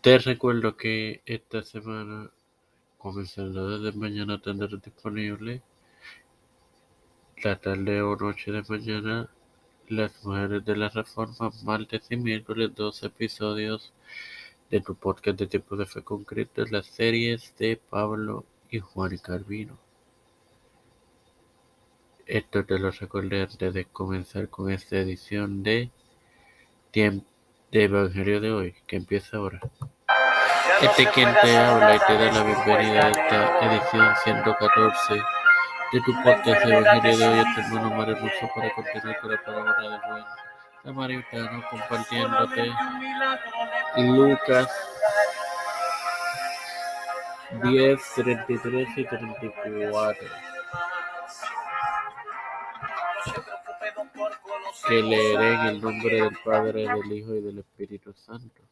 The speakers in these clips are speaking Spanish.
Te recuerdo que esta semana, comenzando desde mañana, tendrás disponible la tarde o noche de mañana Las Mujeres de la Reforma, martes y miércoles, dos episodios de tu podcast de Tiempo de Fe con las series de Pablo y Juan Carvino. Esto te lo recordé antes de comenzar con esta edición de Tiempo de Evangelio de hoy, que empieza ahora. Este quien te habla y te da la bienvenida a esta edición 114 de tu podcast de Evangelio de hoy, este hermano Mario Russo, para continuar con la palabra de buen samaritano, compartiéndote Lucas 10, 33 y 34. Que leeré en el nombre del Padre, del Hijo y del Espíritu Santo.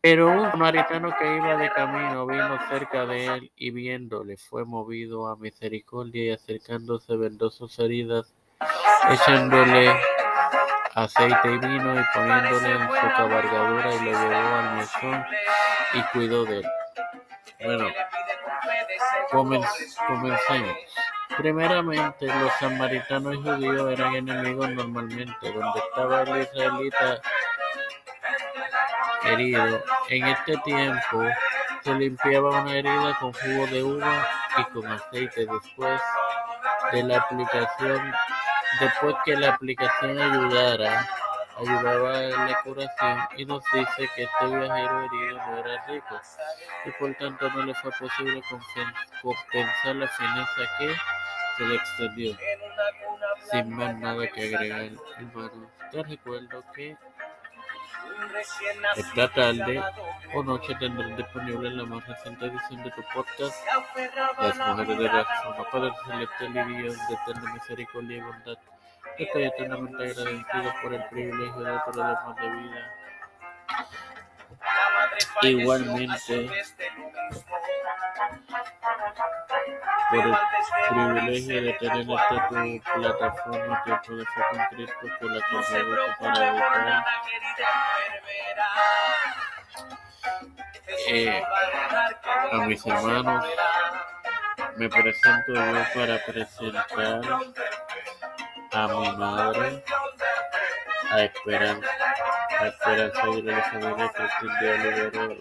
Pero un samaritano que iba de camino vino cerca de él y viéndole fue movido a misericordia y acercándose vendó sus heridas, echándole aceite y vino y poniéndole en su cabalgadura y lo llevó al mesón y cuidó de él. Bueno, comencemos. Primeramente, los samaritanos y judíos eran enemigos normalmente. Donde estaba el israelita herido, en este tiempo se limpiaba una herida con jugo de uva y con aceite después de la aplicación, después que la aplicación ayudara, ayudaba en la curación y nos dice que este viajero herido no era rico y por tanto no le fue posible compensar la fineza que se le extendió. Sin más nada que agregar, hermano, te recuerdo que esta tarde o noche tendrás disponible la más reciente edición de tu podcast Las Mujeres de la Zona Padre Celestial y Dios de eterna misericordia y bondad. Estoy eternamente agradecido por el privilegio de más de vida. Igualmente, por el privilegio de tener esta tu plataforma Tiempo de Fe con Cristo por la que me para educar eh, a mis hermanos. Me presento yo para presentar a mi madre, a Esperanza, a Esperanza y la familia Cristina de Olivero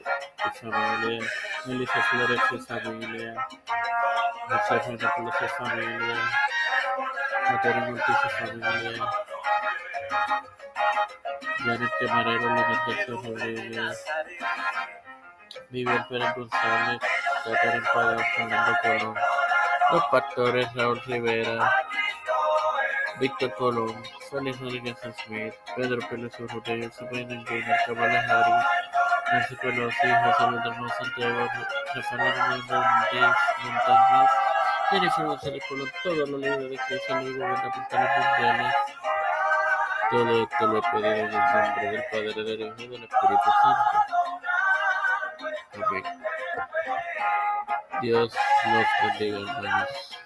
familia, Melissa Flores y familia, José Fernando y familia, Mateo Montes y familia, Janet Camarero, Leonardo Rodríguez, Miguel Pérez González, Catherine Padrón, Fernando Colón, los pastores Raúl Rivera, Víctor Colón, Félix Rodríguez Smith, Pedro Pérez Sabrina Junior, Kamala Harris, Nancy Pelosi, José Luis Santiago, Rafael Hernández Montañez, Jennifer González Colón, todos los líderes de Cristo y gubernamentales mundiales. Todo esto lo he pedido en el nombre del Padre, del Hijo y del Espíritu Santo. Amén. Dios los bendiga, hermanos.